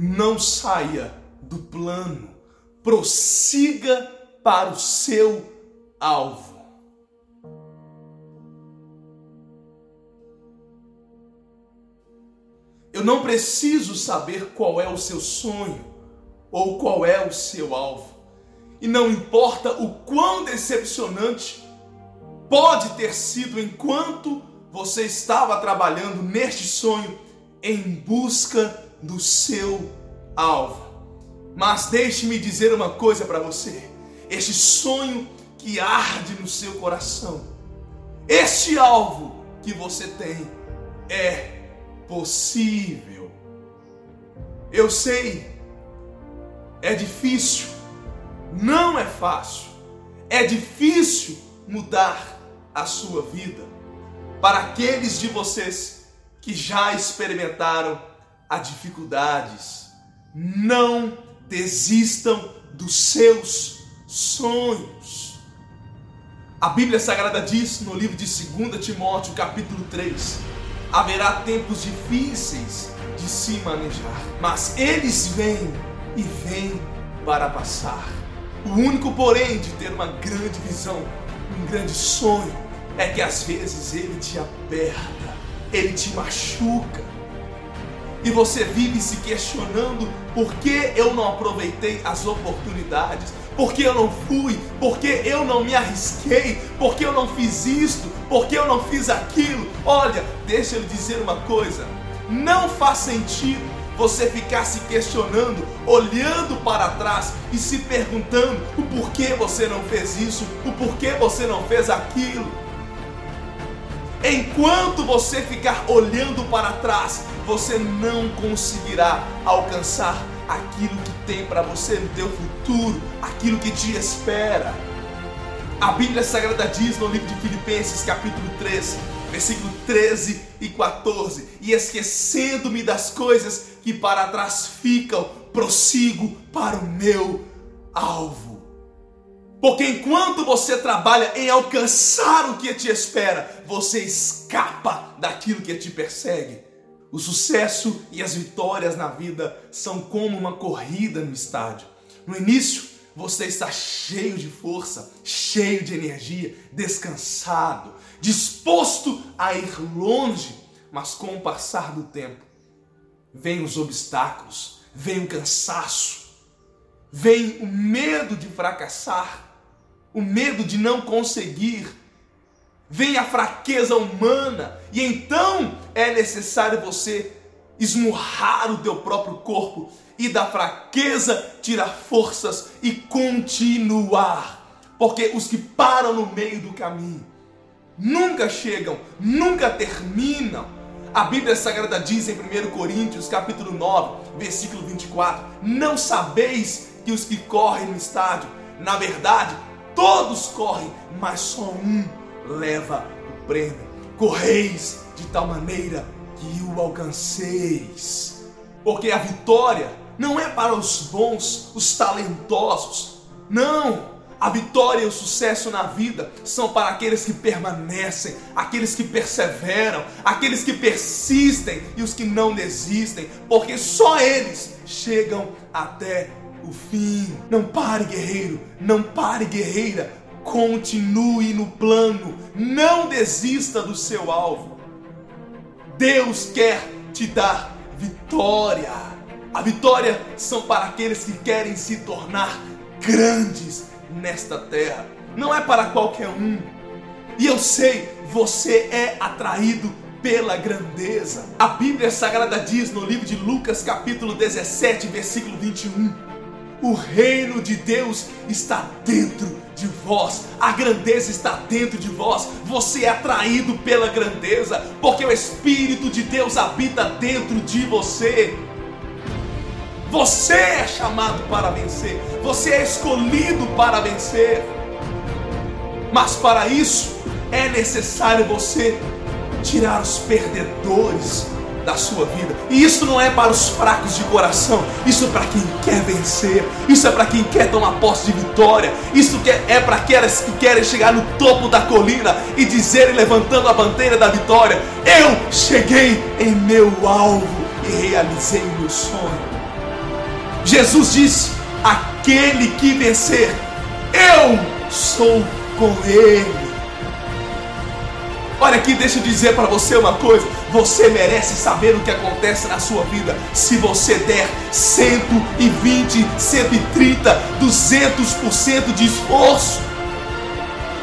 Não saia do plano, prossiga para o seu alvo. Eu não preciso saber qual é o seu sonho ou qual é o seu alvo. E não importa o quão decepcionante pode ter sido enquanto você estava trabalhando neste sonho em busca do seu alvo. Mas deixe-me dizer uma coisa para você: este sonho que arde no seu coração, este alvo que você tem é possível. Eu sei, é difícil, não é fácil, é difícil mudar a sua vida. Para aqueles de vocês que já experimentaram a dificuldades. Não desistam dos seus sonhos. A Bíblia Sagrada diz no livro de 2 Timóteo, capítulo 3: haverá tempos difíceis de se manejar, mas eles vêm e vêm para passar. O único, porém, de ter uma grande visão, um grande sonho, é que às vezes ele te aperta, ele te machuca, e você vive se questionando por que eu não aproveitei as oportunidades, por que eu não fui, por que eu não me arrisquei, por que eu não fiz isto, por que eu não fiz aquilo. Olha, deixa eu dizer uma coisa: não faz sentido você ficar se questionando, olhando para trás e se perguntando o porquê você não fez isso, o porquê você não fez aquilo. Enquanto você ficar olhando para trás, você não conseguirá alcançar aquilo que tem para você no teu futuro, aquilo que te espera. A Bíblia Sagrada diz no livro de Filipenses, capítulo 3, versículo 13 e 14: E esquecendo-me das coisas que para trás ficam, prossigo para o meu alvo porque enquanto você trabalha em alcançar o que te espera, você escapa daquilo que te persegue. O sucesso e as vitórias na vida são como uma corrida no estádio. No início, você está cheio de força, cheio de energia, descansado, disposto a ir longe, mas com o passar do tempo, vem os obstáculos, vem o cansaço, vem o medo de fracassar, o medo de não conseguir, vem a fraqueza humana, e então é necessário você esmurrar o teu próprio corpo e da fraqueza tirar forças e continuar. Porque os que param no meio do caminho nunca chegam, nunca terminam. A Bíblia Sagrada diz em 1 Coríntios, capítulo 9, versículo 24: Não sabeis que os que correm no estádio, na verdade, Todos correm, mas só um leva o prêmio. Correis de tal maneira que o alcanceis. Porque a vitória não é para os bons, os talentosos. Não! A vitória e o sucesso na vida são para aqueles que permanecem, aqueles que perseveram, aqueles que persistem e os que não desistem, porque só eles chegam até o fim. Não pare, guerreiro, não pare, guerreira. Continue no plano, não desista do seu alvo. Deus quer te dar vitória. A vitória são para aqueles que querem se tornar grandes nesta terra. Não é para qualquer um. E eu sei, você é atraído pela grandeza. A Bíblia Sagrada diz no livro de Lucas, capítulo 17, versículo 21 o reino de Deus está dentro de vós. A grandeza está dentro de vós. Você é atraído pela grandeza, porque o Espírito de Deus habita dentro de você. Você é chamado para vencer. Você é escolhido para vencer. Mas para isso é necessário você tirar os perdedores da sua vida. E isso não é para os fracos de coração, isso é para quem quer vencer, isso é para quem quer tomar posse de vitória, isso é para aqueles que querem chegar no topo da colina e dizerem, levantando a bandeira da vitória: Eu cheguei em meu alvo e realizei o meu sonho. Jesus disse: Aquele que vencer, eu sou com ele. Olha aqui, deixa eu dizer para você uma coisa. Você merece saber o que acontece na sua vida se você der 120, 130, 200% de esforço.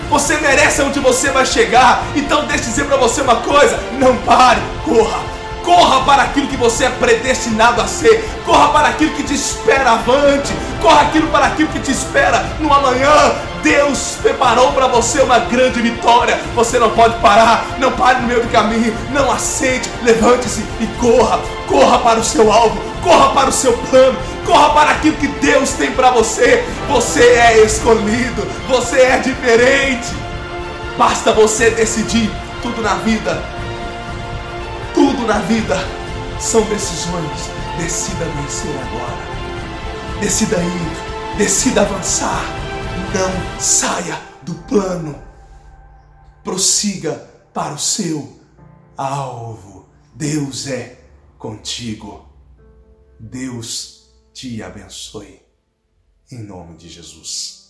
Você merece onde você vai chegar. Então deixa eu dizer para você uma coisa: não pare, corra. Corra para aquilo que você é predestinado a ser. Corra para aquilo que te espera avante. Corra aquilo para aquilo que te espera no amanhã. Deus preparou para você uma grande vitória. Você não pode parar. Não pare no meio do caminho. Não aceite. Levante-se e corra. Corra para o seu alvo. Corra para o seu plano. Corra para aquilo que Deus tem para você. Você é escolhido. Você é diferente. Basta você decidir tudo na vida tudo na vida são decisões. Decida vencer agora. Decida ir. Decida avançar. Não saia do plano. Prossiga para o seu alvo. Deus é contigo. Deus te abençoe. Em nome de Jesus.